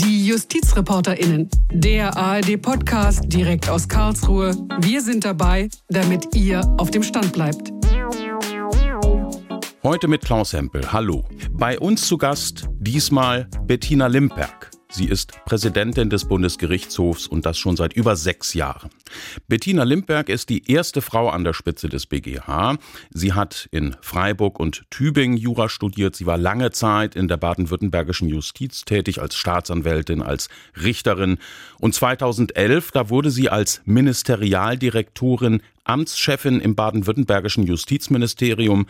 Die JustizreporterInnen, der ARD-Podcast direkt aus Karlsruhe. Wir sind dabei, damit ihr auf dem Stand bleibt. Heute mit Klaus Hempel. Hallo. Bei uns zu Gast diesmal Bettina Limperk. Sie ist Präsidentin des Bundesgerichtshofs und das schon seit über sechs Jahren. Bettina Limberg ist die erste Frau an der Spitze des BGH. Sie hat in Freiburg und Tübingen Jura studiert. Sie war lange Zeit in der baden-württembergischen Justiz tätig als Staatsanwältin, als Richterin. Und 2011, da wurde sie als Ministerialdirektorin Amtschefin im baden-württembergischen Justizministerium.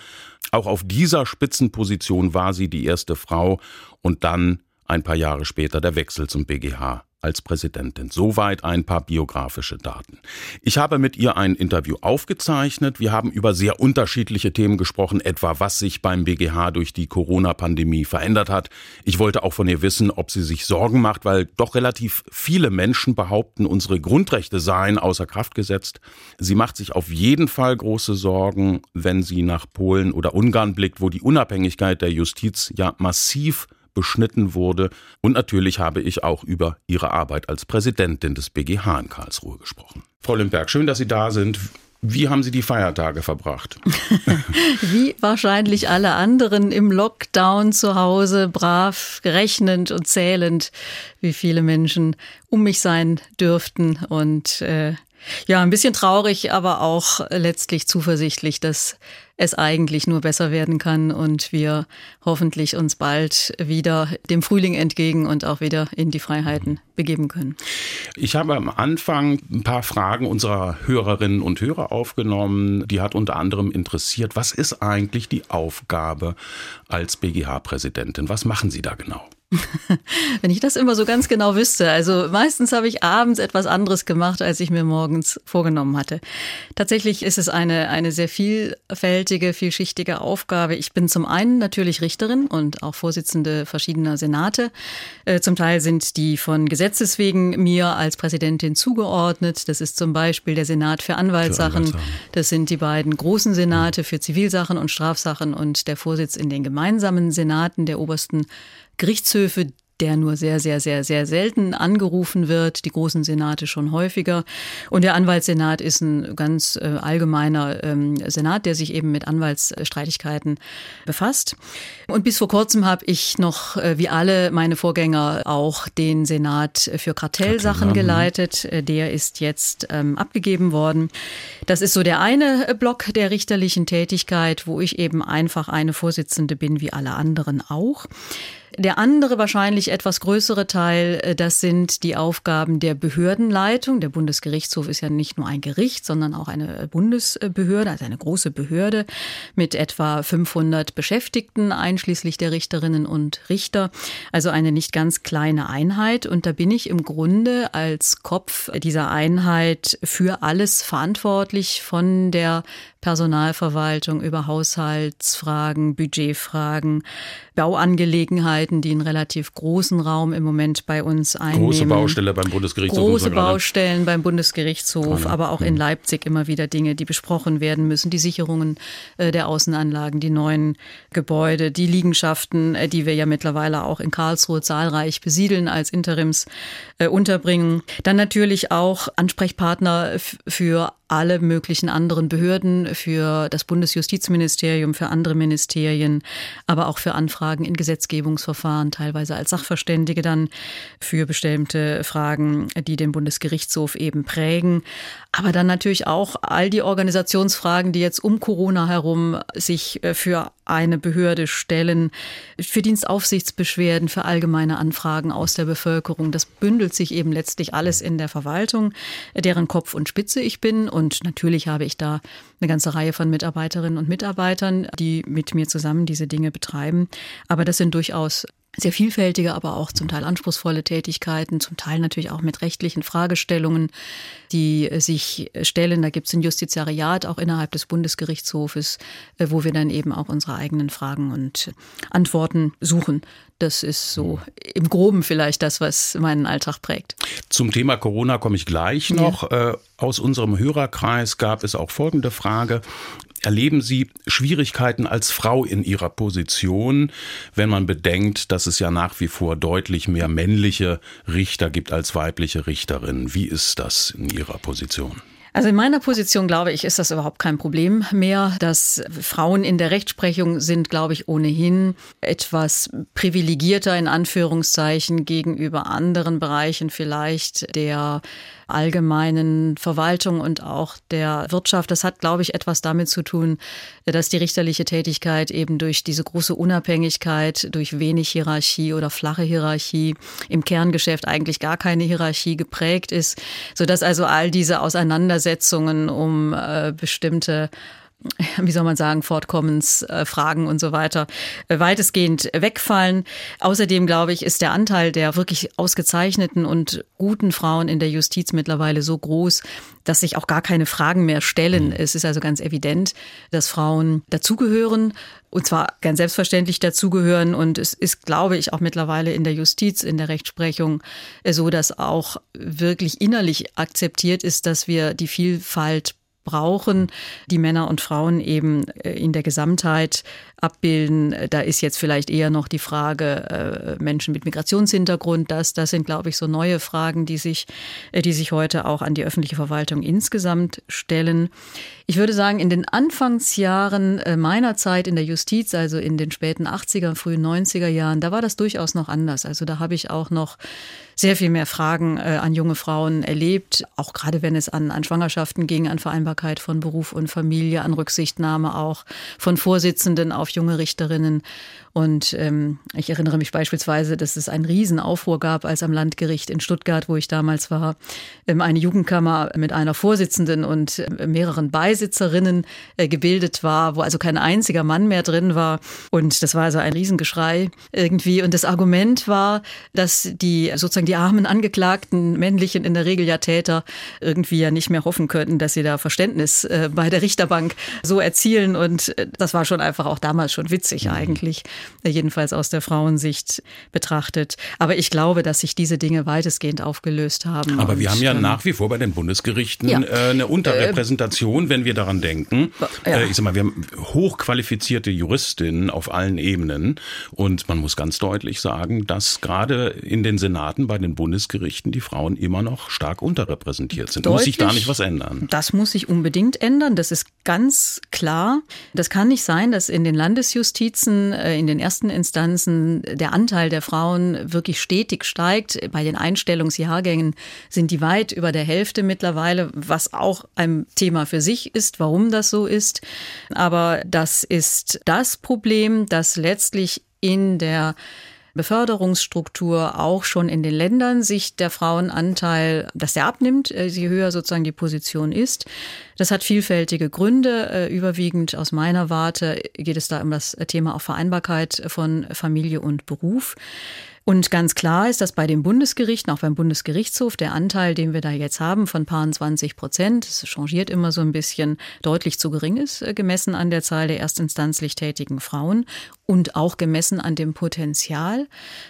Auch auf dieser Spitzenposition war sie die erste Frau und dann ein paar Jahre später der Wechsel zum BGH als Präsidentin. Soweit ein paar biografische Daten. Ich habe mit ihr ein Interview aufgezeichnet. Wir haben über sehr unterschiedliche Themen gesprochen, etwa was sich beim BGH durch die Corona-Pandemie verändert hat. Ich wollte auch von ihr wissen, ob sie sich Sorgen macht, weil doch relativ viele Menschen behaupten, unsere Grundrechte seien außer Kraft gesetzt. Sie macht sich auf jeden Fall große Sorgen, wenn sie nach Polen oder Ungarn blickt, wo die Unabhängigkeit der Justiz ja massiv beschnitten wurde. Und natürlich habe ich auch über Ihre Arbeit als Präsidentin des BGH in Karlsruhe gesprochen. Frau Limberg, schön, dass Sie da sind. Wie haben Sie die Feiertage verbracht? Wie wahrscheinlich alle anderen im Lockdown zu Hause, brav, rechnend und zählend, wie viele Menschen um mich sein dürften und äh, ja, ein bisschen traurig, aber auch letztlich zuversichtlich, dass es eigentlich nur besser werden kann und wir hoffentlich uns bald wieder dem Frühling entgegen und auch wieder in die Freiheiten begeben können. Ich habe am Anfang ein paar Fragen unserer Hörerinnen und Hörer aufgenommen. Die hat unter anderem interessiert, was ist eigentlich die Aufgabe als BGH-Präsidentin? Was machen Sie da genau? Wenn ich das immer so ganz genau wüsste. Also meistens habe ich abends etwas anderes gemacht, als ich mir morgens vorgenommen hatte. Tatsächlich ist es eine, eine sehr vielfältige, vielschichtige Aufgabe. Ich bin zum einen natürlich Richterin und auch Vorsitzende verschiedener Senate. Äh, zum Teil sind die von Gesetzes wegen mir als Präsidentin zugeordnet. Das ist zum Beispiel der Senat für Anwaltssachen. Für Anwaltssachen. Das sind die beiden großen Senate für Zivilsachen und Strafsachen und der Vorsitz in den gemeinsamen Senaten der obersten Gerichtshöfe, der nur sehr, sehr, sehr, sehr selten angerufen wird, die großen Senate schon häufiger. Und der Anwaltssenat ist ein ganz äh, allgemeiner ähm, Senat, der sich eben mit Anwaltsstreitigkeiten befasst. Und bis vor kurzem habe ich noch, äh, wie alle meine Vorgänger, auch den Senat für Kartellsachen geleitet. Äh, der ist jetzt ähm, abgegeben worden. Das ist so der eine Block der richterlichen Tätigkeit, wo ich eben einfach eine Vorsitzende bin, wie alle anderen auch. Der andere wahrscheinlich etwas größere Teil, äh, das sind die Aufgaben der Behördenleitung. Der Bundesgerichtshof ist ja nicht nur ein Gericht, sondern auch eine Bundesbehörde, also eine große Behörde mit etwa 500 Beschäftigten, einschließlich der Richterinnen und Richter. Also eine nicht ganz kleine Einheit. Und da bin ich im Grunde als Kopf dieser Einheit für alles verantwortlich von der Personalverwaltung über Haushaltsfragen, Budgetfragen, Bauangelegenheiten, die einen relativ großen Raum im Moment bei uns einnehmen. Große Baustelle beim Bundesgerichtshof. Große Baustellen beim Bundesgerichtshof, aber auch in mhm. Leipzig immer wieder Dinge, die besprochen werden müssen. Die Sicherungen äh, der Außenanlagen, die neuen Gebäude, die Liegenschaften, äh, die wir ja mittlerweile auch in Karlsruhe zahlreich besiedeln als Interims äh, unterbringen. Dann natürlich auch Ansprechpartner für alle möglichen anderen Behörden, für das Bundesjustizministerium, für andere Ministerien, aber auch für Anfragen in Gesetzgebungsverfahren, teilweise als Sachverständige dann für bestimmte Fragen, die den Bundesgerichtshof eben prägen. Aber dann natürlich auch all die Organisationsfragen, die jetzt um Corona herum sich äh, für eine Behörde stellen, für Dienstaufsichtsbeschwerden, für allgemeine Anfragen aus der Bevölkerung. Das bündelt sich eben letztlich alles in der Verwaltung, deren Kopf und Spitze ich bin. Und natürlich habe ich da eine ganze Reihe von Mitarbeiterinnen und Mitarbeitern, die mit mir zusammen diese Dinge betreiben. Aber das sind durchaus sehr vielfältige, aber auch zum Teil anspruchsvolle Tätigkeiten, zum Teil natürlich auch mit rechtlichen Fragestellungen, die sich stellen. Da gibt es ein Justiziariat auch innerhalb des Bundesgerichtshofes, äh, wo wir dann eben auch unsere eigenen Fragen und Antworten suchen. Das ist so im Groben vielleicht das, was meinen Alltag prägt. Zum Thema Corona komme ich gleich noch. Ja. Äh, aus unserem Hörerkreis gab es auch folgende Frage. Erleben Sie Schwierigkeiten als Frau in Ihrer Position, wenn man bedenkt, dass es ja nach wie vor deutlich mehr männliche Richter gibt als weibliche Richterinnen? Wie ist das in Ihrer Position? Also in meiner Position, glaube ich, ist das überhaupt kein Problem mehr. Dass Frauen in der Rechtsprechung sind, glaube ich, ohnehin etwas privilegierter in Anführungszeichen gegenüber anderen Bereichen vielleicht der allgemeinen Verwaltung und auch der Wirtschaft. Das hat, glaube ich, etwas damit zu tun, dass die richterliche Tätigkeit eben durch diese große Unabhängigkeit, durch wenig Hierarchie oder flache Hierarchie im Kerngeschäft eigentlich gar keine Hierarchie geprägt ist, sodass also all diese Auseinandersetzungen um äh, bestimmte wie soll man sagen, Fortkommensfragen und so weiter äh, weitestgehend wegfallen. Außerdem, glaube ich, ist der Anteil der wirklich ausgezeichneten und guten Frauen in der Justiz mittlerweile so groß, dass sich auch gar keine Fragen mehr stellen. Mhm. Es ist also ganz evident, dass Frauen dazugehören und zwar ganz selbstverständlich dazugehören. Und es ist, glaube ich, auch mittlerweile in der Justiz, in der Rechtsprechung so, dass auch wirklich innerlich akzeptiert ist, dass wir die Vielfalt brauchen, die Männer und Frauen eben äh, in der Gesamtheit abbilden. Da ist jetzt vielleicht eher noch die Frage äh, Menschen mit Migrationshintergrund. Das, das sind, glaube ich, so neue Fragen, die sich, äh, die sich heute auch an die öffentliche Verwaltung insgesamt stellen. Ich würde sagen, in den Anfangsjahren meiner Zeit in der Justiz, also in den späten 80er, frühen 90er Jahren, da war das durchaus noch anders. Also da habe ich auch noch sehr viel mehr Fragen äh, an junge Frauen erlebt, auch gerade wenn es an, an Schwangerschaften ging, an Vereinbarkeit von Beruf und Familie, an Rücksichtnahme auch von Vorsitzenden auf junge Richterinnen. Und ähm, ich erinnere mich beispielsweise, dass es einen Riesenaufruhr gab, als am Landgericht in Stuttgart, wo ich damals war, ähm, eine Jugendkammer mit einer Vorsitzenden und äh, mehreren Beisitzerinnen äh, gebildet war, wo also kein einziger Mann mehr drin war. Und das war also ein Riesengeschrei irgendwie. Und das Argument war, dass die sozusagen die armen Angeklagten, männlichen, in der Regel ja Täter, irgendwie ja nicht mehr hoffen könnten, dass sie da Verständnis äh, bei der Richterbank so erzielen. Und äh, das war schon einfach auch damals schon witzig mhm. eigentlich, jedenfalls aus der Frauensicht betrachtet. Aber ich glaube, dass sich diese Dinge weitestgehend aufgelöst haben. Aber und, wir haben ja ähm, nach wie vor bei den Bundesgerichten ja. äh, eine Unterrepräsentation, äh, wenn wir daran denken. Ja. Äh, ich sag mal, wir haben hochqualifizierte Juristinnen auf allen Ebenen. Und man muss ganz deutlich sagen, dass gerade in den Senaten bei bei den Bundesgerichten die Frauen immer noch stark unterrepräsentiert sind. Deutlich, muss sich da nicht was ändern? Das muss sich unbedingt ändern. Das ist ganz klar. Das kann nicht sein, dass in den Landesjustizen, äh, in den ersten Instanzen der Anteil der Frauen wirklich stetig steigt. Bei den Einstellungsjahrgängen sind die weit über der Hälfte mittlerweile, was auch ein Thema für sich ist, warum das so ist. Aber das ist das Problem, das letztlich in der Beförderungsstruktur auch schon in den Ländern sich der Frauenanteil, dass der abnimmt, äh, je höher sozusagen die Position ist. Das hat vielfältige Gründe. Äh, überwiegend aus meiner Warte geht es da um das Thema auch Vereinbarkeit von Familie und Beruf. Und ganz klar ist, dass bei den Bundesgerichten, auch beim Bundesgerichtshof, der Anteil, den wir da jetzt haben von paar 20 Prozent, es changiert immer so ein bisschen, deutlich zu gering ist, äh, gemessen an der Zahl der erstinstanzlich tätigen Frauen und auch gemessen an dem Potenzial,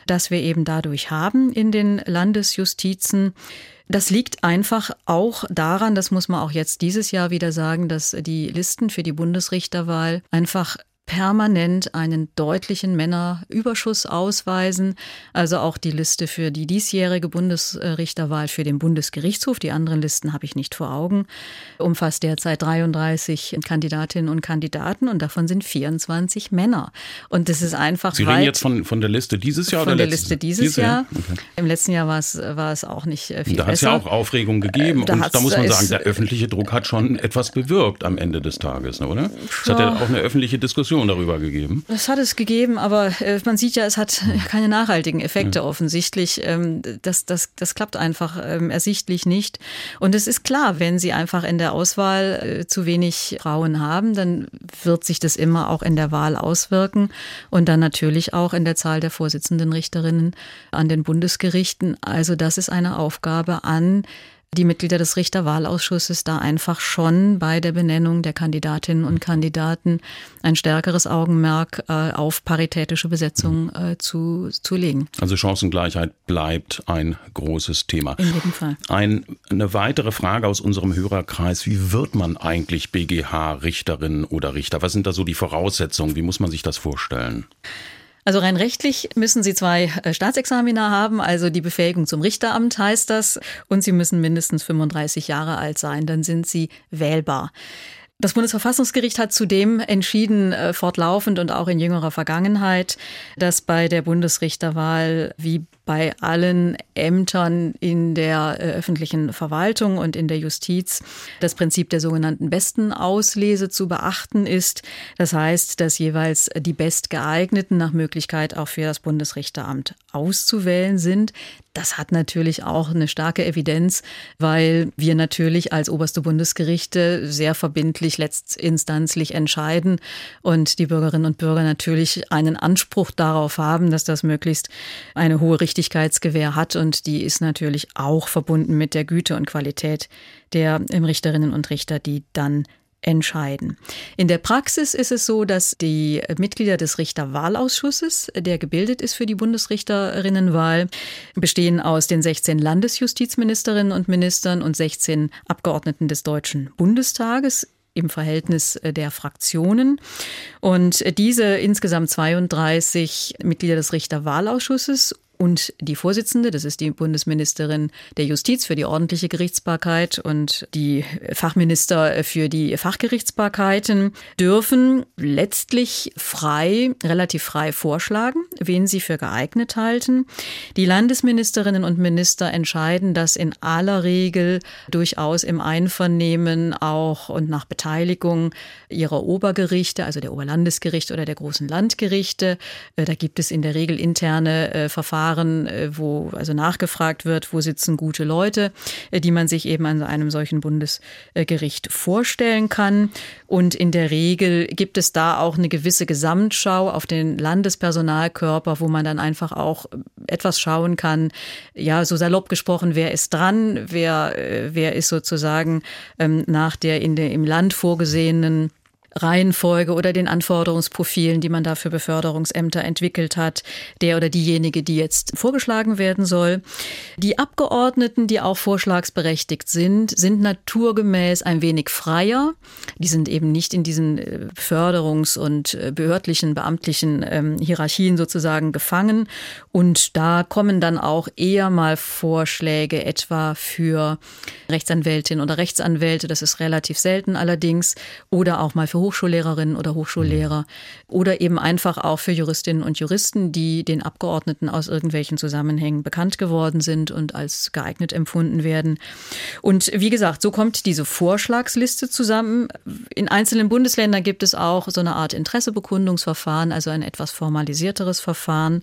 das wir eben dadurch haben in den Landesjustizen. Das liegt einfach auch daran, das muss man auch jetzt dieses Jahr wieder sagen, dass die Listen für die Bundesrichterwahl einfach permanent einen deutlichen Männerüberschuss ausweisen. Also auch die Liste für die diesjährige Bundesrichterwahl für den Bundesgerichtshof, die anderen Listen habe ich nicht vor Augen, umfasst derzeit 33 Kandidatinnen und Kandidaten und davon sind 24 Männer. Und das ist einfach. Sie reden jetzt von, von der Liste dieses Jahr von oder der Liste dieses, dieses Jahr? Jahr. Okay. Im letzten Jahr war es, war es auch nicht äh, viel Da hat es ja auch Aufregung gegeben. Da und da muss man sagen, der öffentliche Druck hat schon etwas bewirkt am Ende des Tages, ne, oder? Es hat ja auch eine öffentliche Diskussion Diskussion darüber gegeben. Das hat es gegeben, aber äh, man sieht ja, es hat keine nachhaltigen Effekte ja. offensichtlich. Ähm, das, das, das klappt einfach ähm, ersichtlich nicht. Und es ist klar, wenn Sie einfach in der Auswahl äh, zu wenig Frauen haben, dann wird sich das immer auch in der Wahl auswirken und dann natürlich auch in der Zahl der Vorsitzenden Richterinnen an den Bundesgerichten. Also das ist eine Aufgabe an die Mitglieder des Richterwahlausschusses da einfach schon bei der Benennung der Kandidatinnen und Kandidaten ein stärkeres Augenmerk äh, auf paritätische Besetzung äh, zu, zu legen. Also Chancengleichheit bleibt ein großes Thema. In jedem Fall. Ein, eine weitere Frage aus unserem Hörerkreis. Wie wird man eigentlich BGH-Richterin oder Richter? Was sind da so die Voraussetzungen? Wie muss man sich das vorstellen? Also rein rechtlich müssen Sie zwei äh, Staatsexamina haben, also die Befähigung zum Richteramt heißt das, und Sie müssen mindestens 35 Jahre alt sein, dann sind Sie wählbar. Das Bundesverfassungsgericht hat zudem entschieden, äh, fortlaufend und auch in jüngerer Vergangenheit, dass bei der Bundesrichterwahl wie bei allen Ämtern in der äh, öffentlichen Verwaltung und in der Justiz das Prinzip der sogenannten besten Auslese zu beachten ist. Das heißt, dass jeweils die bestgeeigneten nach Möglichkeit auch für das Bundesrichteramt auszuwählen sind. Das hat natürlich auch eine starke Evidenz, weil wir natürlich als oberste Bundesgerichte sehr verbindlich letztinstanzlich entscheiden und die Bürgerinnen und Bürger natürlich einen Anspruch darauf haben, dass das möglichst eine hohe Richtigkeitsgewähr hat und die ist natürlich auch verbunden mit der Güte und Qualität der Richterinnen und Richter, die dann entscheiden. In der Praxis ist es so, dass die Mitglieder des Richterwahlausschusses, der gebildet ist für die Bundesrichterinnenwahl, bestehen aus den 16 Landesjustizministerinnen und Ministern und 16 Abgeordneten des Deutschen Bundestages im Verhältnis der Fraktionen. Und diese insgesamt 32 Mitglieder des Richterwahlausschusses und die Vorsitzende, das ist die Bundesministerin der Justiz für die ordentliche Gerichtsbarkeit und die Fachminister für die Fachgerichtsbarkeiten, dürfen letztlich frei, relativ frei vorschlagen, wen sie für geeignet halten. Die Landesministerinnen und Minister entscheiden das in aller Regel durchaus im Einvernehmen auch und nach Beteiligung ihrer Obergerichte, also der Oberlandesgerichte oder der großen Landgerichte. Äh, da gibt es in der Regel interne äh, Verfahren Verfahren, äh, wo also nachgefragt wird, wo sitzen gute Leute, äh, die man sich eben an einem solchen Bundesgericht vorstellen kann. Und in der Regel gibt es da auch eine gewisse Gesamtschau auf den Landespersonalkörper, wo man dann einfach auch etwas schauen kann, ja, so salopp gesprochen, wer ist dran, wer, äh, wer ist sozusagen ähm, nach der in der im Land vorgesehenen Reihenfolge oder den Anforderungsprofilen, die man da für Beförderungsämter entwickelt hat, der oder diejenige, die jetzt vorgeschlagen werden soll. Die Abgeordneten, die auch vorschlagsberechtigt sind, sind naturgemäß ein wenig freier. Die sind eben nicht in diesen äh, Förderungs- und äh, behördlichen, beamtlichen ähm, Hierarchien sozusagen gefangen. Und da kommen dann auch eher mal Vorschläge etwa für Rechtsanwältinnen oder Rechtsanwälte. Das ist relativ selten allerdings. Oder auch mal für Hochschullehrerinnen oder Hochschullehrer oder eben einfach auch für Juristinnen und Juristen, die den Abgeordneten aus irgendwelchen Zusammenhängen bekannt geworden sind und als geeignet empfunden werden. Und wie gesagt, so kommt diese Vorschlagsliste zusammen. In einzelnen Bundesländern gibt es auch so eine Art Interessebekundungsverfahren, also ein etwas formalisierteres Verfahren.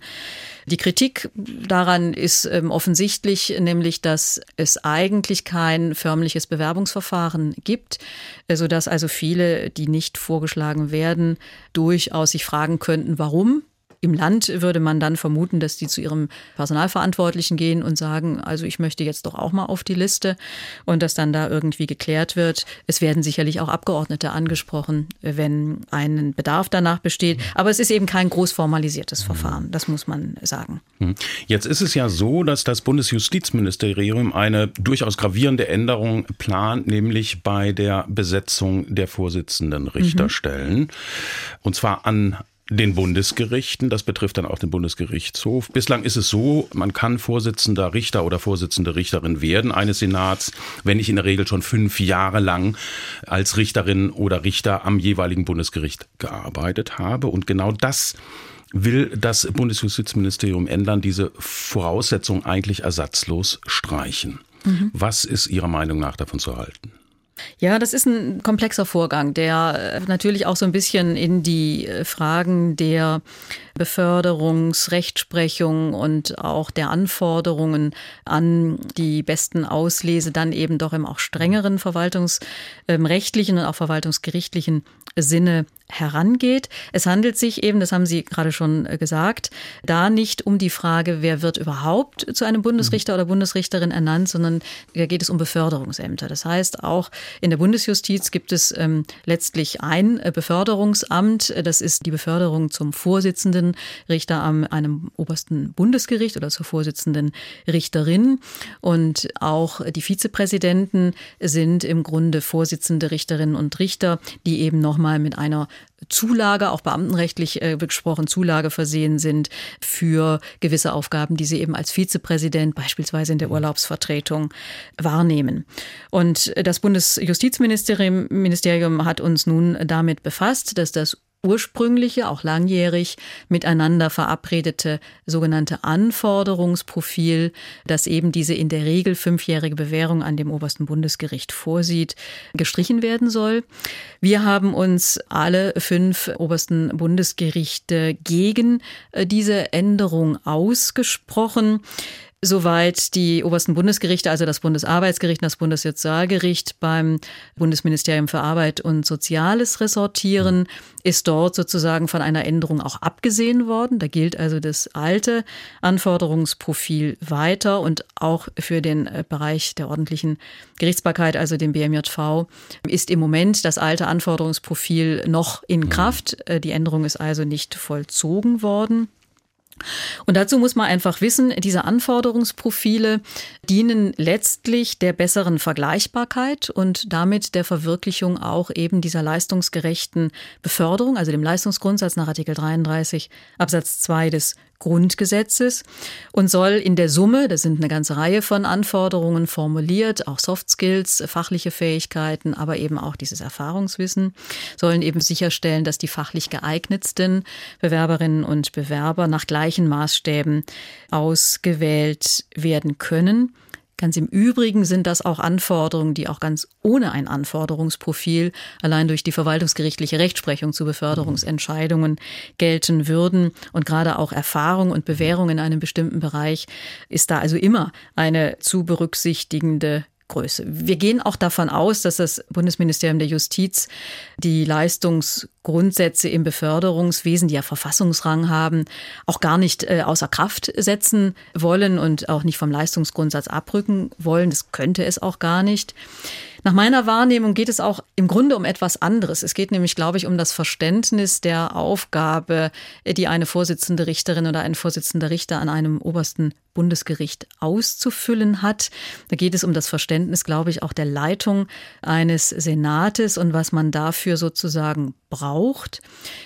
Die Kritik daran ist ähm, offensichtlich, nämlich, dass es eigentlich kein förmliches Bewerbungsverfahren gibt, äh, sodass also viele, die nicht vorgeschlagen werden, durchaus sich fragen könnten, warum im Land würde man dann vermuten, dass die zu ihrem Personalverantwortlichen gehen und sagen, also ich möchte jetzt doch auch mal auf die Liste und dass dann da irgendwie geklärt wird. Es werden sicherlich auch Abgeordnete angesprochen, wenn ein Bedarf danach besteht. Aber es ist eben kein groß formalisiertes Verfahren, das muss man sagen. Hm. Jetzt ist es ja so, dass das Bundesjustizministerium eine durchaus gravierende Änderung plant, nämlich bei der Besetzung der Vorsitzenden Richterstellen. Mhm. Und zwar an den Bundesgerichten. Das betrifft dann auch den Bundesgerichtshof. Bislang ist es so, man kann Vorsitzender Richter oder Vorsitzende Richterin werden eines Senats, wenn ich in der Regel schon fünf Jahre lang als Richterin oder Richter am jeweiligen Bundesgericht gearbeitet habe. Und genau das will das Bundesjustizministerium ändern, diese Voraussetzung eigentlich ersatzlos streichen. Mhm. Was ist Ihrer Meinung nach davon zu halten? Ja, das ist ein komplexer Vorgang, der äh, natürlich auch so ein bisschen in die äh, Fragen der Beförderungsrechtsprechung und auch der Anforderungen an die besten Auslese dann eben doch im auch strengeren verwaltungsrechtlichen und auch verwaltungsgerichtlichen Sinne herangeht. Es handelt sich eben, das haben Sie gerade schon äh, gesagt, da nicht um die Frage, wer wird überhaupt zu einem Bundesrichter oder Bundesrichterin ernannt, sondern da geht es um Beförderungsämter. Das heißt, auch in der Bundesjustiz gibt es ähm, letztlich ein äh, Beförderungsamt. Das ist die Beförderung zum Vorsitzenden Richter am einem obersten Bundesgericht oder zur Vorsitzenden Richterin. Und auch die Vizepräsidenten sind im Grunde Vorsitzende Richterinnen und Richter, die eben nochmal mit einer Zulage, auch beamtenrechtlich äh, gesprochen, Zulage versehen sind für gewisse Aufgaben, die sie eben als Vizepräsident beispielsweise in der Urlaubsvertretung wahrnehmen. Und das Bundesjustizministerium Ministerium hat uns nun damit befasst, dass das ursprüngliche, auch langjährig miteinander verabredete sogenannte Anforderungsprofil, das eben diese in der Regel fünfjährige Bewährung an dem obersten Bundesgericht vorsieht, gestrichen werden soll. Wir haben uns alle fünf obersten Bundesgerichte gegen äh, diese Änderung ausgesprochen soweit die obersten Bundesgerichte, also das Bundesarbeitsgericht und das Bundessozialgericht beim Bundesministerium für Arbeit und Soziales ressortieren, ist dort sozusagen von einer Änderung auch abgesehen worden. Da gilt also das alte Anforderungsprofil weiter und auch für den äh, Bereich der ordentlichen Gerichtsbarkeit, also dem BMJV, ist im Moment das alte Anforderungsprofil noch in mhm. Kraft. Äh, die Änderung ist also nicht vollzogen worden. Und dazu muss man einfach wissen, diese Anforderungsprofile dienen letztlich der besseren Vergleichbarkeit und damit der Verwirklichung auch eben dieser leistungsgerechten Beförderung, also dem Leistungsgrundsatz nach Artikel 33 Absatz 2 des Grundgesetzes und soll in der Summe, da sind eine ganze Reihe von Anforderungen formuliert, auch Soft Skills, fachliche Fähigkeiten, aber eben auch dieses Erfahrungswissen, sollen eben sicherstellen, dass die fachlich geeignetsten Bewerberinnen und Bewerber nach gleichen Maßstäben ausgewählt werden können. Ganz im Übrigen sind das auch Anforderungen, die auch ganz ohne ein Anforderungsprofil allein durch die verwaltungsgerichtliche Rechtsprechung zu Beförderungsentscheidungen gelten würden. Und gerade auch Erfahrung und Bewährung in einem bestimmten Bereich ist da also immer eine zu berücksichtigende Größe. Wir gehen auch davon aus, dass das Bundesministerium der Justiz die Leistungsgrundsätze im Beförderungswesen, die ja Verfassungsrang haben, auch gar nicht äh, außer Kraft setzen wollen und auch nicht vom Leistungsgrundsatz abrücken wollen. Das könnte es auch gar nicht. Nach meiner Wahrnehmung geht es auch im Grunde um etwas anderes. Es geht nämlich, glaube ich, um das Verständnis der Aufgabe, die eine Vorsitzende Richterin oder ein Vorsitzender Richter an einem obersten Bundesgericht auszufüllen hat. Da geht es um das Verständnis, glaube ich, auch der Leitung eines Senates und was man dafür sozusagen braucht.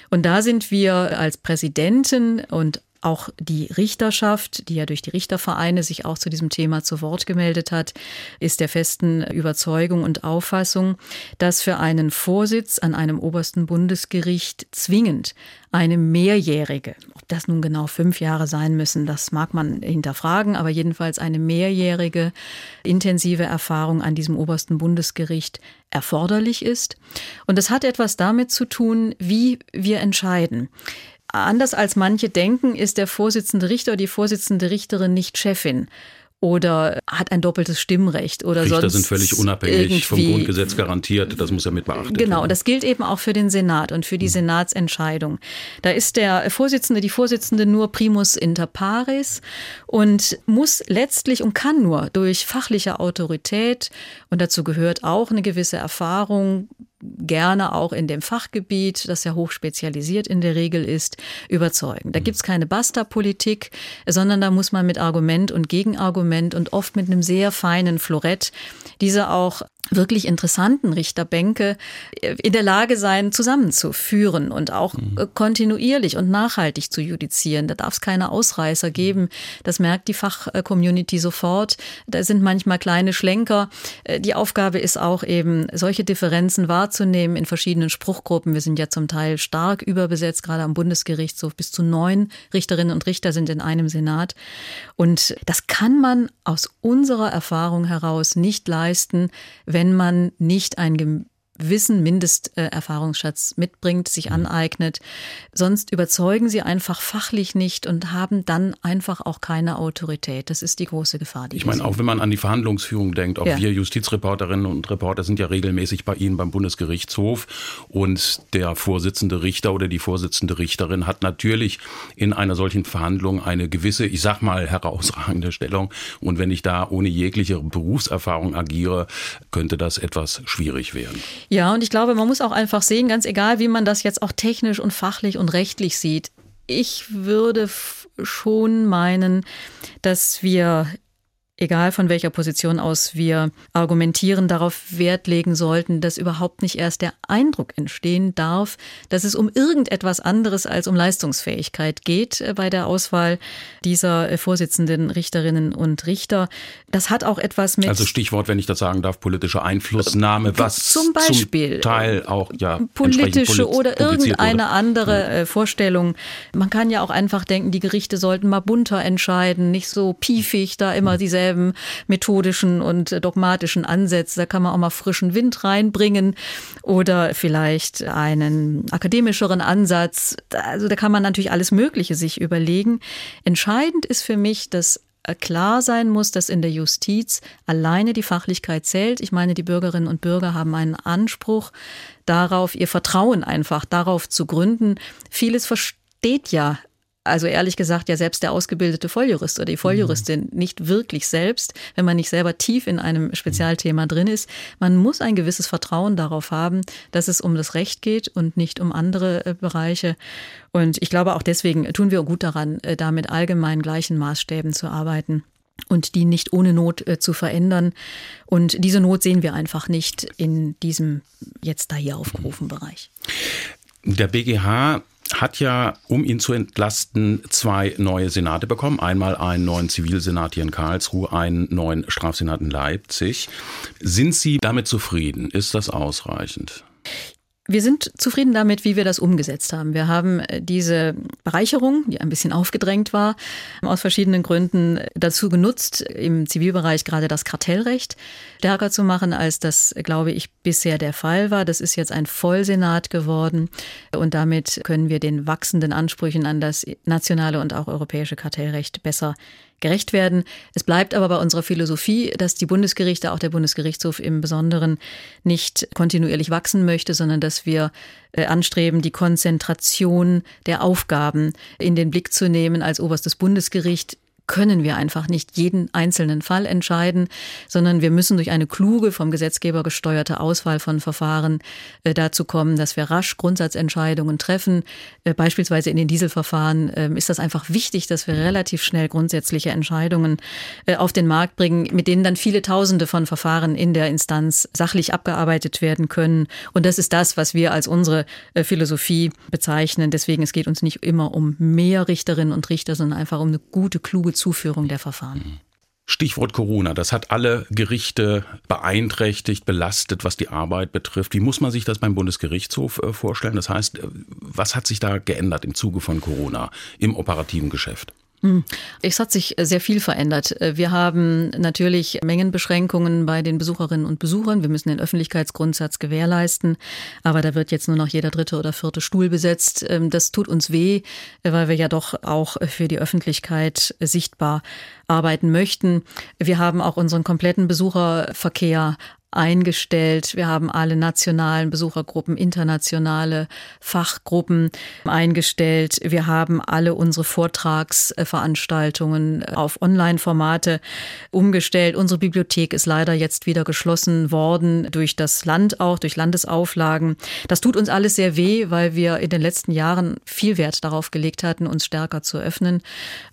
Und da sind wir als Präsidentin und auch die Richterschaft, die ja durch die Richtervereine sich auch zu diesem Thema zu Wort gemeldet hat, ist der festen Überzeugung und Auffassung, dass für einen Vorsitz an einem obersten Bundesgericht zwingend eine mehrjährige, ob das nun genau fünf Jahre sein müssen, das mag man hinterfragen, aber jedenfalls eine mehrjährige intensive Erfahrung an diesem obersten Bundesgericht erforderlich ist. Und das hat etwas damit zu tun, wie wir entscheiden. Anders als manche denken, ist der Vorsitzende Richter oder die Vorsitzende Richterin nicht Chefin oder hat ein doppeltes Stimmrecht oder Richter sonst sind völlig unabhängig vom Grundgesetz garantiert. Das muss ja mit beachtet werden. Genau, und das gilt eben auch für den Senat und für die hm. Senatsentscheidung. Da ist der Vorsitzende, die Vorsitzende nur primus inter pares und muss letztlich und kann nur durch fachliche Autorität und dazu gehört auch eine gewisse Erfahrung, gerne auch in dem Fachgebiet, das ja hochspezialisiert in der Regel ist, überzeugen. Da gibt's keine Basta-Politik, sondern da muss man mit Argument und Gegenargument und oft mit einem sehr feinen Florett diese auch wirklich interessanten Richterbänke äh, in der Lage sein, zusammenzuführen und auch mhm. Äh, kontinuierlich und nachhaltig zu judizieren. Da darf es keine Ausreißer geben. Das merkt die Fachcommunity sofort. Da sind manchmal kleine Schlenker. Äh, die Aufgabe ist auch eben, solche Differenzen wahrzunehmen in verschiedenen Spruchgruppen. Wir sind ja zum Teil stark überbesetzt, gerade am Bundesgerichtshof. Bis zu neun Richterinnen und Richter sind in einem Senat. Und das kann man aus unserer Erfahrung heraus nicht leisten, wenn man nicht ein Wissen, Mindesterfahrungsschatz mitbringt, sich mhm. aneignet. Sonst überzeugen sie einfach fachlich nicht und haben dann einfach auch keine Autorität. Das ist die große Gefahr. Die ich meine, auch wenn man an die Verhandlungsführung denkt, auch ja. wir Justizreporterinnen und Reporter sind ja regelmäßig bei Ihnen beim Bundesgerichtshof und der Vorsitzende Richter oder die Vorsitzende Richterin hat natürlich in einer solchen Verhandlung eine gewisse, ich sag mal, herausragende Stellung. Und wenn ich da ohne jegliche Berufserfahrung agiere, könnte das etwas schwierig werden. Ja, und ich glaube, man muss auch einfach sehen, ganz egal, wie man das jetzt auch technisch und fachlich und rechtlich sieht. Ich würde schon meinen, dass wir egal von welcher Position aus wir argumentieren, darauf Wert legen sollten, dass überhaupt nicht erst der Eindruck entstehen darf, dass es um irgendetwas anderes als um Leistungsfähigkeit geht äh, bei der Auswahl dieser äh, Vorsitzenden Richterinnen und Richter. Das hat auch etwas mit. Also Stichwort, wenn ich das sagen darf, politische Einflussnahme, was zum Beispiel zum Teil auch ja politische oder irgendeine wurde. andere ja. Äh, Vorstellung. Man kann ja auch einfach denken, die Gerichte sollten mal bunter entscheiden, nicht so piefig da immer dieselben dieselben methodischen und dogmatischen Ansätze. Da kann man auch mal frischen Wind reinbringen oder vielleicht einen akademischeren Ansatz. Also da kann man natürlich alles Mögliche sich überlegen. Entscheidend ist für mich, dass klar sein muss, dass in der Justiz alleine die Fachlichkeit zählt. Ich meine, die Bürgerinnen und Bürger haben einen Anspruch darauf, ihr Vertrauen einfach darauf zu gründen. Vieles versteht ja also ehrlich gesagt ja selbst der ausgebildete Volljurist oder die Volljuristin mhm. nicht wirklich selbst, wenn man nicht selber tief in einem Spezialthema drin ist. Man muss ein gewisses Vertrauen darauf haben, dass es um das Recht geht und nicht um andere äh, Bereiche. Und ich glaube auch deswegen tun wir gut daran, äh, da mit allgemein gleichen Maßstäben zu arbeiten und die nicht ohne Not äh, zu verändern. Und diese Not sehen wir einfach nicht in diesem jetzt da hier aufgerufenen Bereich. Der BGH hat ja, um ihn zu entlasten, zwei neue Senate bekommen. Einmal einen neuen Zivilsenat hier in Karlsruhe, einen neuen Strafsenat in Leipzig. Sind Sie damit zufrieden? Ist das ausreichend? Wir sind zufrieden damit, wie wir das umgesetzt haben. Wir haben äh, diese Bereicherung, die ein bisschen aufgedrängt war, aus verschiedenen Gründen dazu genutzt, im Zivilbereich gerade das Kartellrecht stärker zu machen, als das, glaube ich, bisher der Fall war. Das ist jetzt ein Vollsenat geworden und damit können wir den wachsenden Ansprüchen an das nationale und auch europäische Kartellrecht besser gerecht werden. Es bleibt aber bei unserer Philosophie, dass die Bundesgerichte, auch der Bundesgerichtshof im Besonderen, nicht kontinuierlich wachsen möchte, sondern dass wir äh, anstreben, die Konzentration der Aufgaben in den Blick zu nehmen als oberstes Bundesgericht können wir einfach nicht jeden einzelnen Fall entscheiden, sondern wir müssen durch eine kluge, vom Gesetzgeber gesteuerte Auswahl von Verfahren äh, dazu kommen, dass wir rasch Grundsatzentscheidungen treffen. Äh, beispielsweise in den Dieselverfahren äh, ist das einfach wichtig, dass wir relativ schnell grundsätzliche Entscheidungen äh, auf den Markt bringen, mit denen dann viele Tausende von Verfahren in der Instanz sachlich abgearbeitet werden können. Und das ist das, was wir als unsere Philosophie bezeichnen. Deswegen, es geht uns nicht immer um mehr Richterinnen und Richter, sondern einfach um eine gute, kluge Zuführung der Verfahren. Stichwort Corona, das hat alle Gerichte beeinträchtigt, belastet, was die Arbeit betrifft. Wie muss man sich das beim Bundesgerichtshof äh, vorstellen? Das heißt, äh, was hat sich da geändert im Zuge von Corona im operativen Geschäft? Hm. Es hat sich sehr viel verändert. Wir haben natürlich Mengenbeschränkungen bei den Besucherinnen und Besuchern. Wir müssen den Öffentlichkeitsgrundsatz gewährleisten. Aber da wird jetzt nur noch jeder dritte oder vierte Stuhl besetzt. Ähm, das tut uns weh, weil wir ja doch auch für die Öffentlichkeit sichtbar arbeiten möchten. Wir haben auch unseren kompletten Besucherverkehr eingestellt. Wir haben alle nationalen Besuchergruppen, internationale Fachgruppen eingestellt. Wir haben alle unsere Vortragsveranstaltungen auf Online-Formate umgestellt. Unsere Bibliothek ist leider jetzt wieder geschlossen worden durch das Land auch, durch Landesauflagen. Das tut uns alles sehr weh, weil wir in den letzten Jahren viel Wert darauf gelegt hatten, uns stärker zu öffnen,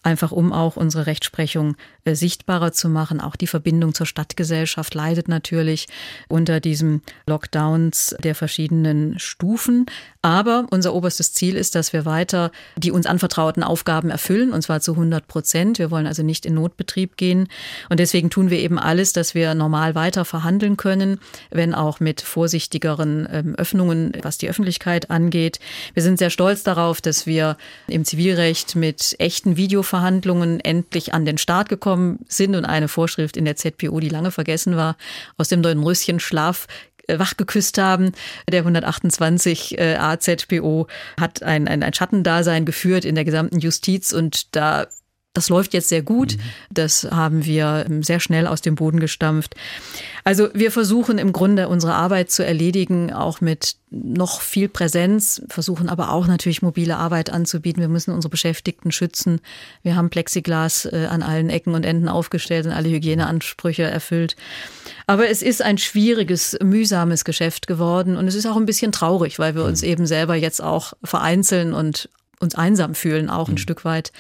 einfach um auch unsere Rechtsprechung äh, sichtbarer zu machen. Auch die Verbindung zur Stadtgesellschaft leidet natürlich unter diesen Lockdowns der verschiedenen Stufen. Aber unser oberstes Ziel ist, dass wir weiter die uns anvertrauten Aufgaben erfüllen, und zwar zu 100 Prozent. Wir wollen also nicht in Notbetrieb gehen. Und deswegen tun wir eben alles, dass wir normal weiter verhandeln können, wenn auch mit vorsichtigeren ähm, Öffnungen, was die Öffentlichkeit angeht. Wir sind sehr stolz darauf, dass wir im Zivilrecht mit echten Videoverhandlungen endlich an den Start gekommen sind und eine Vorschrift in der ZPO, die lange vergessen war, aus dem neuen Röschenschlaf äh, wachgeküsst haben. Der 128 äh, AZPO hat ein, ein, ein Schattendasein geführt in der gesamten Justiz und da das läuft jetzt sehr gut. Mhm. Das haben wir sehr schnell aus dem Boden gestampft. Also wir versuchen im Grunde unsere Arbeit zu erledigen, auch mit noch viel Präsenz, versuchen aber auch natürlich mobile Arbeit anzubieten. Wir müssen unsere Beschäftigten schützen. Wir haben Plexiglas äh, an allen Ecken und Enden aufgestellt und alle Hygieneansprüche erfüllt. Aber es ist ein schwieriges, mühsames Geschäft geworden und es ist auch ein bisschen traurig, weil wir uns mhm. eben selber jetzt auch vereinzeln und uns einsam fühlen, auch ein mhm. Stück weit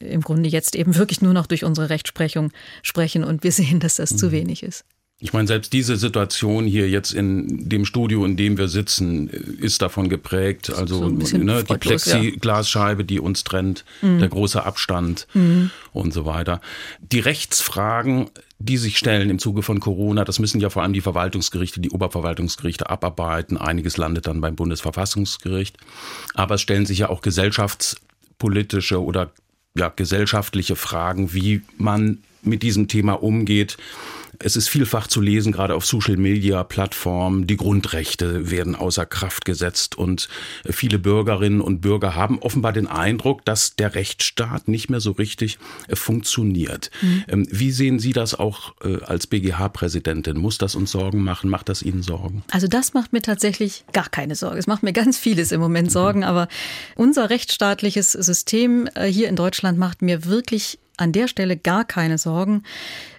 im Grunde jetzt eben wirklich nur noch durch unsere Rechtsprechung sprechen und wir sehen, dass das mhm. zu wenig ist. Ich meine, selbst diese Situation hier jetzt in dem Studio, in dem wir sitzen, ist davon geprägt. Also so ne, die Plexiglasscheibe, ja. die uns trennt, mhm. der große Abstand mhm. und so weiter. Die Rechtsfragen, die sich stellen im Zuge von Corona, das müssen ja vor allem die Verwaltungsgerichte, die Oberverwaltungsgerichte abarbeiten. Einiges landet dann beim Bundesverfassungsgericht. Aber es stellen sich ja auch gesellschaftspolitische oder ja, gesellschaftliche Fragen, wie man mit diesem Thema umgeht. Es ist vielfach zu lesen, gerade auf Social-Media-Plattformen. Die Grundrechte werden außer Kraft gesetzt und viele Bürgerinnen und Bürger haben offenbar den Eindruck, dass der Rechtsstaat nicht mehr so richtig äh, funktioniert. Mhm. Wie sehen Sie das auch äh, als BGH-Präsidentin? Muss das uns Sorgen machen? Macht das Ihnen Sorgen? Also das macht mir tatsächlich gar keine Sorge. Es macht mir ganz vieles im Moment mhm. Sorgen, mhm. aber unser rechtsstaatliches System äh, hier in Deutschland macht mir wirklich an der Stelle gar keine Sorgen.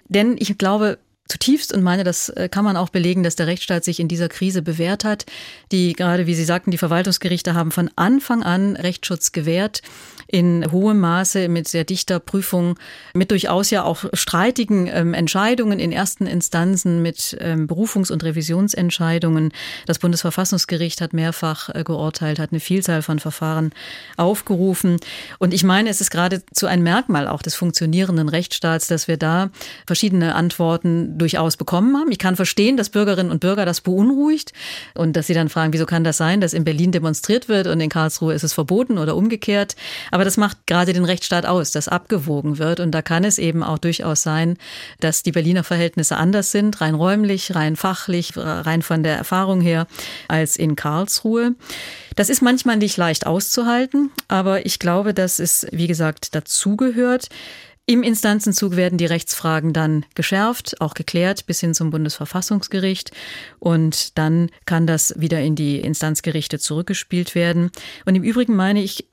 Denn ich glaube, zutiefst und meine, das äh, kann man auch belegen, dass der Rechtsstaat sich in dieser Krise bewährt hat. Die gerade, wie Sie sagten, die Verwaltungsgerichte haben von Anfang an Rechtsschutz gewährt in hohem Maße mit sehr dichter Prüfung, mit durchaus ja auch streitigen ähm, Entscheidungen in ersten Instanzen, mit ähm, Berufungs- und Revisionsentscheidungen. Das Bundesverfassungsgericht hat mehrfach äh, geurteilt, hat eine Vielzahl von Verfahren aufgerufen. Und ich meine, es ist geradezu ein Merkmal auch des funktionierenden Rechtsstaats, dass wir da verschiedene Antworten durchaus bekommen haben. Ich kann verstehen, dass Bürgerinnen und Bürger das beunruhigt und dass sie dann fragen, wieso kann das sein, dass in Berlin demonstriert wird und in Karlsruhe ist es verboten oder umgekehrt. Aber das macht gerade den Rechtsstaat aus, dass abgewogen wird. Und da kann es eben auch durchaus sein, dass die Berliner Verhältnisse anders sind, rein räumlich, rein fachlich, rein von der Erfahrung her, als in Karlsruhe. Das ist manchmal nicht leicht auszuhalten, aber ich glaube, dass es, wie gesagt, dazugehört. Im Instanzenzug werden die Rechtsfragen dann geschärft, auch geklärt bis hin zum Bundesverfassungsgericht. Und dann kann das wieder in die Instanzgerichte zurückgespielt werden. Und im Übrigen meine ich,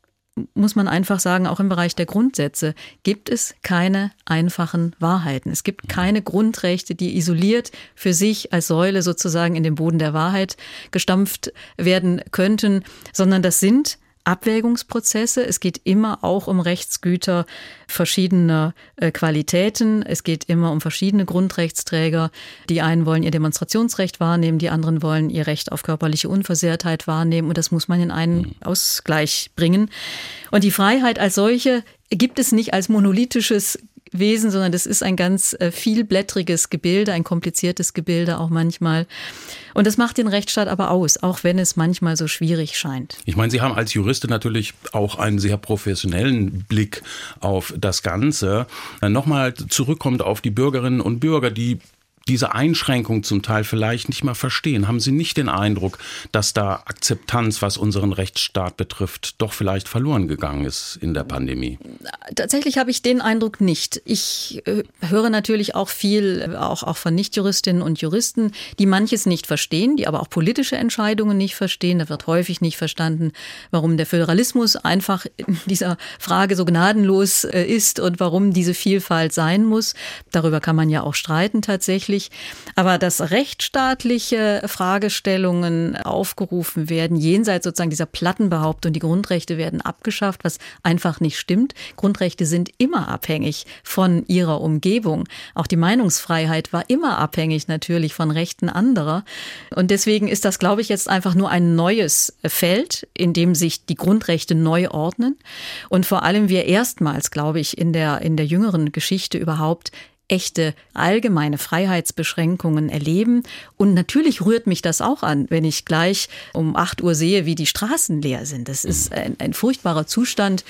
muss man einfach sagen, auch im Bereich der Grundsätze gibt es keine einfachen Wahrheiten. Es gibt keine Grundrechte, die isoliert für sich als Säule sozusagen in den Boden der Wahrheit gestampft werden könnten, sondern das sind Abwägungsprozesse. Es geht immer auch um Rechtsgüter verschiedener äh, Qualitäten. Es geht immer um verschiedene Grundrechtsträger. Die einen wollen ihr Demonstrationsrecht wahrnehmen, die anderen wollen ihr Recht auf körperliche Unversehrtheit wahrnehmen. Und das muss man in einen mhm. Ausgleich bringen. Und die Freiheit als solche gibt es nicht als monolithisches Wesen, sondern das ist ein ganz äh, vielblättriges Gebilde, ein kompliziertes Gebilde auch manchmal. Und das macht den Rechtsstaat aber aus, auch wenn es manchmal so schwierig scheint. Ich meine, Sie haben als Juristin natürlich auch einen sehr professionellen Blick auf das Ganze. Äh, nochmal zurückkommt auf die Bürgerinnen und Bürger, die diese Einschränkung zum Teil vielleicht nicht mal verstehen? Haben Sie nicht den Eindruck, dass da Akzeptanz, was unseren Rechtsstaat betrifft, doch vielleicht verloren gegangen ist in der Pandemie? Tatsächlich habe ich den Eindruck nicht. Ich äh, höre natürlich auch viel, auch, auch von Nichtjuristinnen und Juristen, die manches nicht verstehen, die aber auch politische Entscheidungen nicht verstehen. Da wird häufig nicht verstanden, warum der Föderalismus einfach in dieser Frage so gnadenlos äh, ist und warum diese Vielfalt sein muss. Darüber kann man ja auch streiten tatsächlich tatsächlich. Aber dass rechtsstaatliche Fragestellungen aufgerufen werden, jenseits sozusagen dieser Plattenbehauptung, die Grundrechte werden abgeschafft, was einfach nicht stimmt. Grundrechte sind immer abhängig von ihrer Umgebung. Auch die Meinungsfreiheit war immer abhängig natürlich von Rechten anderer. Und deswegen ist das, glaube ich, jetzt einfach nur ein neues Feld, in dem sich die Grundrechte neu ordnen. Und vor allem wir erstmals, glaube ich, in der, in der jüngeren Geschichte überhaupt echte allgemeine Freiheitsbeschränkungen erleben. Und natürlich rührt mich das auch an, wenn ich gleich um 8 Uhr sehe, wie die Straßen leer sind. Das ist ein, ein furchtbarer Zustand.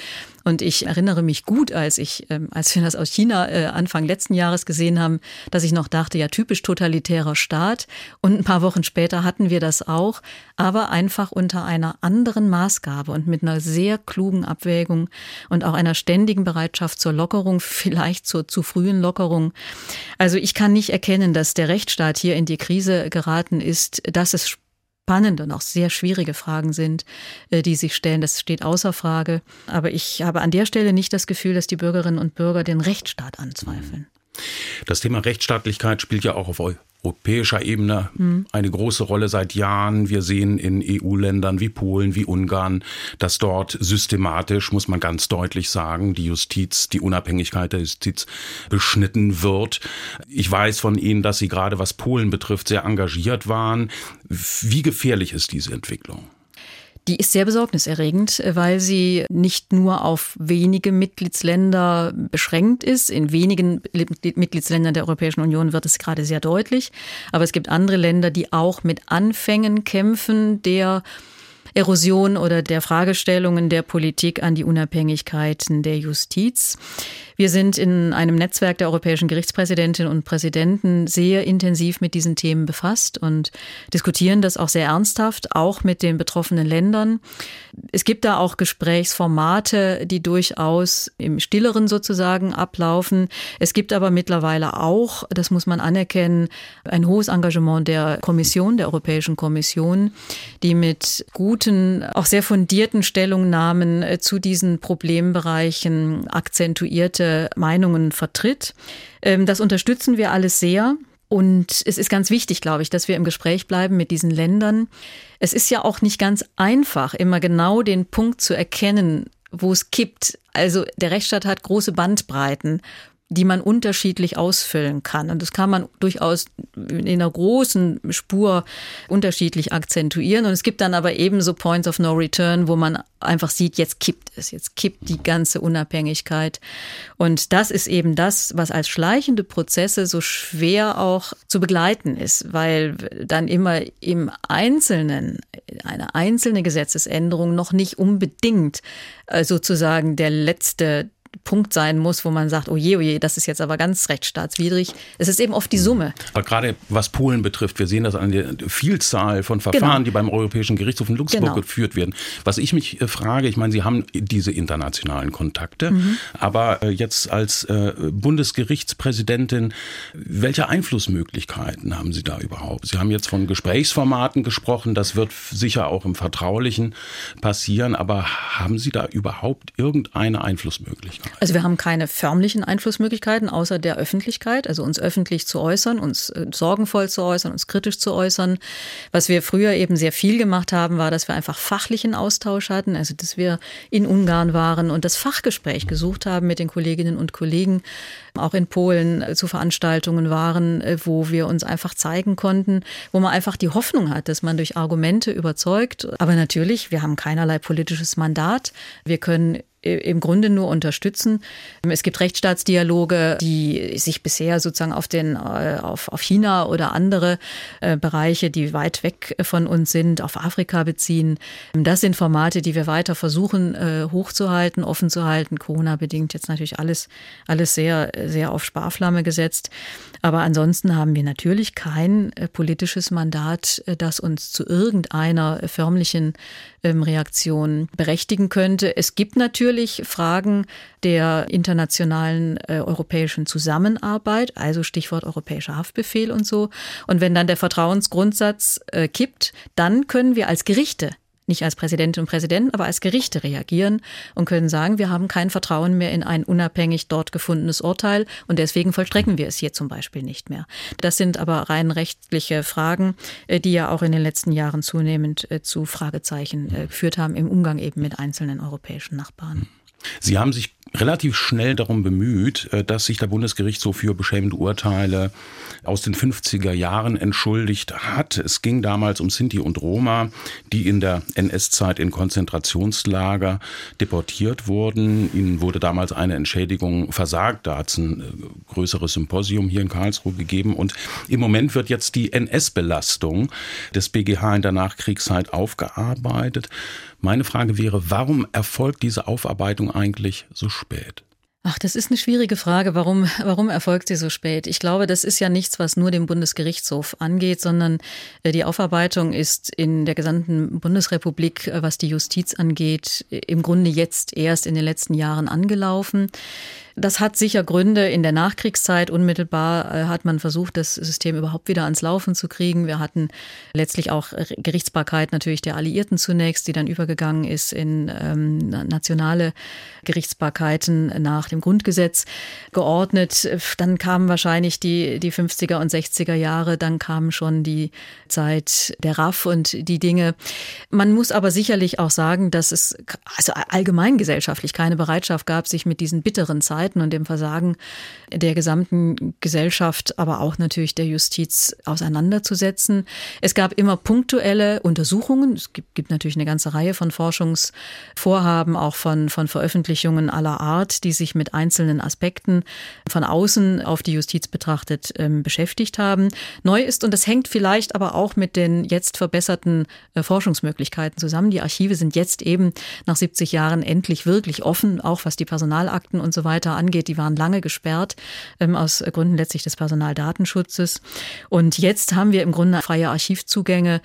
Und ich erinnere mich gut, als ich, ähm, als wir das aus China äh, Anfang letzten Jahres gesehen haben, dass ich noch dachte, ja, typisch totalitärer Staat. Und ein paar Wochen später hatten wir das auch, aber einfach unter einer anderen Maßgabe und mit einer sehr klugen Abwägung und auch einer ständigen Bereitschaft zur Lockerung, vielleicht zur zu frühen Lockerung. Also ich kann nicht erkennen, dass der Rechtsstaat hier in die Krise geraten ist, dass es spannende und auch sehr schwierige Fragen sind, äh, die sich stellen. Das steht außer Frage. Aber ich habe an der Stelle nicht das Gefühl, dass die Bürgerinnen und Bürger den Rechtsstaat anzweifeln. Das Thema Rechtsstaatlichkeit spielt ja auch auf europäischer Ebene eine große Rolle seit Jahren. Wir sehen in EU-Ländern wie Polen, wie Ungarn, dass dort systematisch, muss man ganz deutlich sagen, die Justiz, die Unabhängigkeit der Justiz beschnitten wird. Ich weiß von Ihnen, dass Sie gerade was Polen betrifft sehr engagiert waren. Wie gefährlich ist diese Entwicklung? Die ist sehr besorgniserregend, weil sie nicht nur auf wenige Mitgliedsländer beschränkt ist. In wenigen Mitgliedsländern der Europäischen Union wird es gerade sehr deutlich. Aber es gibt andere Länder, die auch mit Anfängen kämpfen, der Erosion oder der Fragestellungen der Politik an die Unabhängigkeiten der Justiz. Wir sind in einem Netzwerk der europäischen Gerichtspräsidentinnen und Präsidenten sehr intensiv mit diesen Themen befasst und diskutieren das auch sehr ernsthaft, auch mit den betroffenen Ländern. Es gibt da auch Gesprächsformate, die durchaus im Stilleren sozusagen ablaufen. Es gibt aber mittlerweile auch, das muss man anerkennen, ein hohes Engagement der Kommission, der Europäischen Kommission, die mit guten, auch sehr fundierten Stellungnahmen äh, zu diesen Problembereichen akzentuierte bestimmte Meinungen vertritt. Ähm, das unterstützen wir alles sehr. Und es ist ganz wichtig, glaube ich, dass wir im Gespräch bleiben mit diesen Ländern. Es ist ja auch nicht ganz einfach, immer genau den Punkt zu erkennen, wo es kippt. Also der Rechtsstaat hat große Bandbreiten die man unterschiedlich ausfüllen kann. Und das kann man durchaus in einer großen Spur unterschiedlich akzentuieren. Und es gibt dann aber ebenso Points of No Return, wo man einfach sieht, jetzt kippt es, jetzt kippt die ganze Unabhängigkeit. Und das ist eben das, was als schleichende Prozesse so schwer auch zu begleiten ist, weil dann immer im Einzelnen eine einzelne Gesetzesänderung noch nicht unbedingt äh, sozusagen der letzte Punkt sein muss, wo man sagt, oh je, oh je, das ist jetzt aber ganz rechtsstaatswidrig. Es ist eben oft die Summe. Aber gerade was Polen betrifft, wir sehen das an der Vielzahl von Verfahren, genau. die beim Europäischen Gerichtshof in Luxemburg genau. geführt werden. Was ich mich äh, frage, ich meine, Sie haben diese internationalen Kontakte, mhm. aber äh, jetzt als äh, Bundesgerichtspräsidentin, welche Einflussmöglichkeiten haben Sie da überhaupt? Sie haben jetzt von Gesprächsformaten gesprochen, das wird sicher auch im Vertraulichen passieren, aber haben Sie da überhaupt irgendeine Einflussmöglichkeit? Also wir haben keine förmlichen Einflussmöglichkeiten außer der Öffentlichkeit, also uns öffentlich zu äußern, uns äh, sorgenvoll zu äußern, uns kritisch zu äußern. Was wir früher eben sehr viel gemacht haben, war, dass wir einfach fachlichen Austausch hatten, also dass wir in Ungarn waren und das Fachgespräch gesucht haben mit den Kolleginnen und Kollegen, auch in Polen äh, zu Veranstaltungen waren, äh, wo wir uns einfach zeigen konnten, wo man einfach die Hoffnung hat, dass man durch Argumente überzeugt. Aber natürlich, wir haben keinerlei politisches Mandat. Wir können im Grunde nur unterstützen. Es gibt Rechtsstaatsdialoge, die sich bisher sozusagen auf den äh, auf, auf China oder andere äh, Bereiche, die weit weg von uns sind, auf Afrika beziehen. Das sind Formate, die wir weiter versuchen äh, hochzuhalten, offen zu halten. Corona bedingt jetzt natürlich alles alles sehr sehr auf Sparflamme gesetzt. Aber ansonsten haben wir natürlich kein politisches Mandat, das uns zu irgendeiner förmlichen ähm, Reaktion berechtigen könnte. Es gibt natürlich natürlich Fragen der internationalen äh, europäischen Zusammenarbeit, also Stichwort europäischer Haftbefehl und so. Und wenn dann der Vertrauensgrundsatz äh, kippt, dann können wir als Gerichte nicht als Präsidentinnen und Präsidenten, aber als Gerichte reagieren und können sagen, wir haben kein Vertrauen mehr in ein unabhängig dort gefundenes Urteil und deswegen vollstrecken wir es hier zum Beispiel nicht mehr. Das sind aber rein rechtliche Fragen, äh, die ja auch in den letzten Jahren zunehmend äh, zu Fragezeichen äh, geführt haben im Umgang eben mit einzelnen europäischen Nachbarn. Sie haben sich relativ schnell darum bemüht, äh, dass sich der Bundesgerichtshof für beschämende Urteile aus den 50er Jahren entschuldigt hat. Es ging damals um Sinti und Roma, die in der NS-Zeit in Konzentrationslager deportiert wurden. Ihnen wurde damals eine Entschädigung versagt. Da hat es ein äh, größeres Symposium hier in Karlsruhe gegeben. Und im Moment wird jetzt die NS-Belastung des BGH in der Nachkriegszeit aufgearbeitet. Meine Frage wäre, warum erfolgt diese Aufarbeitung eigentlich so spät? Ach, das ist eine schwierige Frage. Warum, warum erfolgt sie so spät? Ich glaube, das ist ja nichts, was nur dem Bundesgerichtshof angeht, sondern äh, die Aufarbeitung ist in der gesamten Bundesrepublik, äh, was die Justiz angeht, im Grunde jetzt erst in den letzten Jahren angelaufen. Das hat sicher Gründe. In der Nachkriegszeit unmittelbar äh, hat man versucht, das System überhaupt wieder ans Laufen zu kriegen. Wir hatten letztlich auch Gerichtsbarkeit natürlich der Alliierten zunächst, die dann übergegangen ist in ähm, nationale Gerichtsbarkeiten nach dem Grundgesetz geordnet. Dann kamen wahrscheinlich die, die 50er und 60er Jahre, dann kam schon die Zeit der RAF und die Dinge. Man muss aber sicherlich auch sagen, dass es also allgemein keine Bereitschaft gab, sich mit diesen bitteren Zeiten Zeiten und dem Versagen der gesamten Gesellschaft, aber auch natürlich der Justiz auseinanderzusetzen. Es gab immer punktuelle Untersuchungen. Es gibt, gibt natürlich eine ganze Reihe von Forschungsvorhaben, auch von, von Veröffentlichungen aller Art, die sich mit einzelnen Aspekten von außen auf die Justiz betrachtet ähm, beschäftigt haben. Neu ist, und das hängt vielleicht aber auch mit den jetzt verbesserten äh, Forschungsmöglichkeiten zusammen. Die Archive sind jetzt eben nach 70 Jahren endlich wirklich offen, auch was die Personalakten und so weiter angeht. Die waren lange gesperrt ähm, aus Gründen letztlich des Personaldatenschutzes. Und jetzt haben wir im Grunde freie Archivzugänge.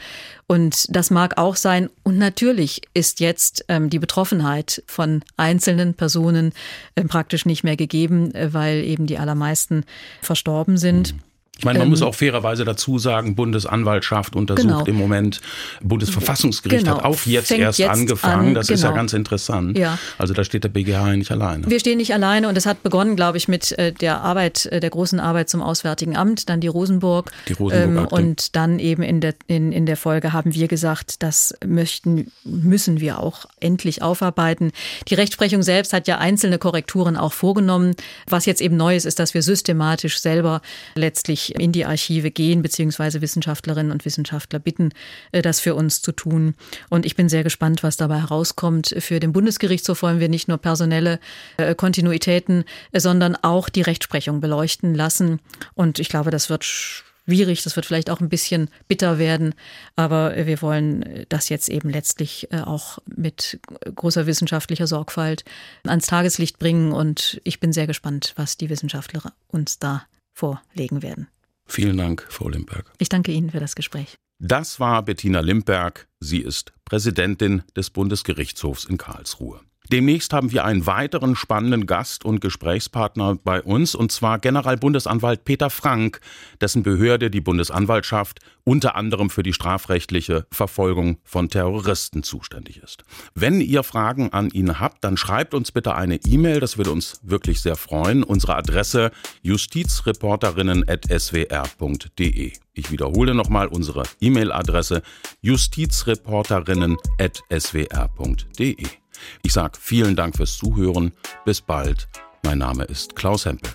Und das mag auch sein. Und natürlich ist jetzt ähm, die Betroffenheit von einzelnen Personen äh, praktisch nicht mehr gegeben, äh, weil eben die allermeisten verstorben sind. Mhm. Ich meine, man ähm, muss auch fairerweise dazu sagen, Bundesanwaltschaft untersucht genau. im Moment, Bundesverfassungsgericht genau. hat auch jetzt Fängt erst jetzt angefangen. An, das genau. ist ja genau. ganz interessant. Ja. Also da steht der BGH nicht alleine. Wir stehen nicht alleine und es hat begonnen, glaube ich, mit äh, der Arbeit, äh, der großen Arbeit zum Auswärtigen Amt, dann die Rosenburg. Die Rosenburg ähm, und dann eben in der, in, in der Folge haben wir gesagt, das möchten, müssen wir auch endlich aufarbeiten. Die Rechtsprechung selbst hat ja einzelne Korrekturen auch vorgenommen. Was jetzt eben neu ist, ist, dass wir systematisch selber letztlich in die Archive gehen, beziehungsweise Wissenschaftlerinnen und Wissenschaftler bitten, äh, das für uns zu tun. Und ich bin sehr gespannt, was dabei herauskommt. Für den Bundesgerichtshof wollen wir nicht nur personelle äh, Kontinuitäten, äh, sondern auch die Rechtsprechung beleuchten lassen. Und ich glaube, das wird schwierig, das wird vielleicht auch ein bisschen bitter werden, aber wir wollen das jetzt eben letztlich auch mit großer wissenschaftlicher Sorgfalt ans Tageslicht bringen und ich bin sehr gespannt, was die Wissenschaftler uns da vorlegen werden. Vielen Dank, Frau Limberg. Ich danke Ihnen für das Gespräch. Das war Bettina Limberg. Sie ist Präsidentin des Bundesgerichtshofs in Karlsruhe. Demnächst haben wir einen weiteren spannenden Gast und Gesprächspartner bei uns, und zwar Generalbundesanwalt Peter Frank, dessen Behörde die Bundesanwaltschaft unter anderem für die strafrechtliche Verfolgung von Terroristen zuständig ist. Wenn ihr Fragen an ihn habt, dann schreibt uns bitte eine E-Mail, das würde uns wirklich sehr freuen. Unsere Adresse justizreporterinnen.swr.de. Ich wiederhole nochmal unsere E-Mail-Adresse justizreporterinnen.swr.de. Ich sage vielen Dank fürs Zuhören. Bis bald. Mein Name ist Klaus Hempel.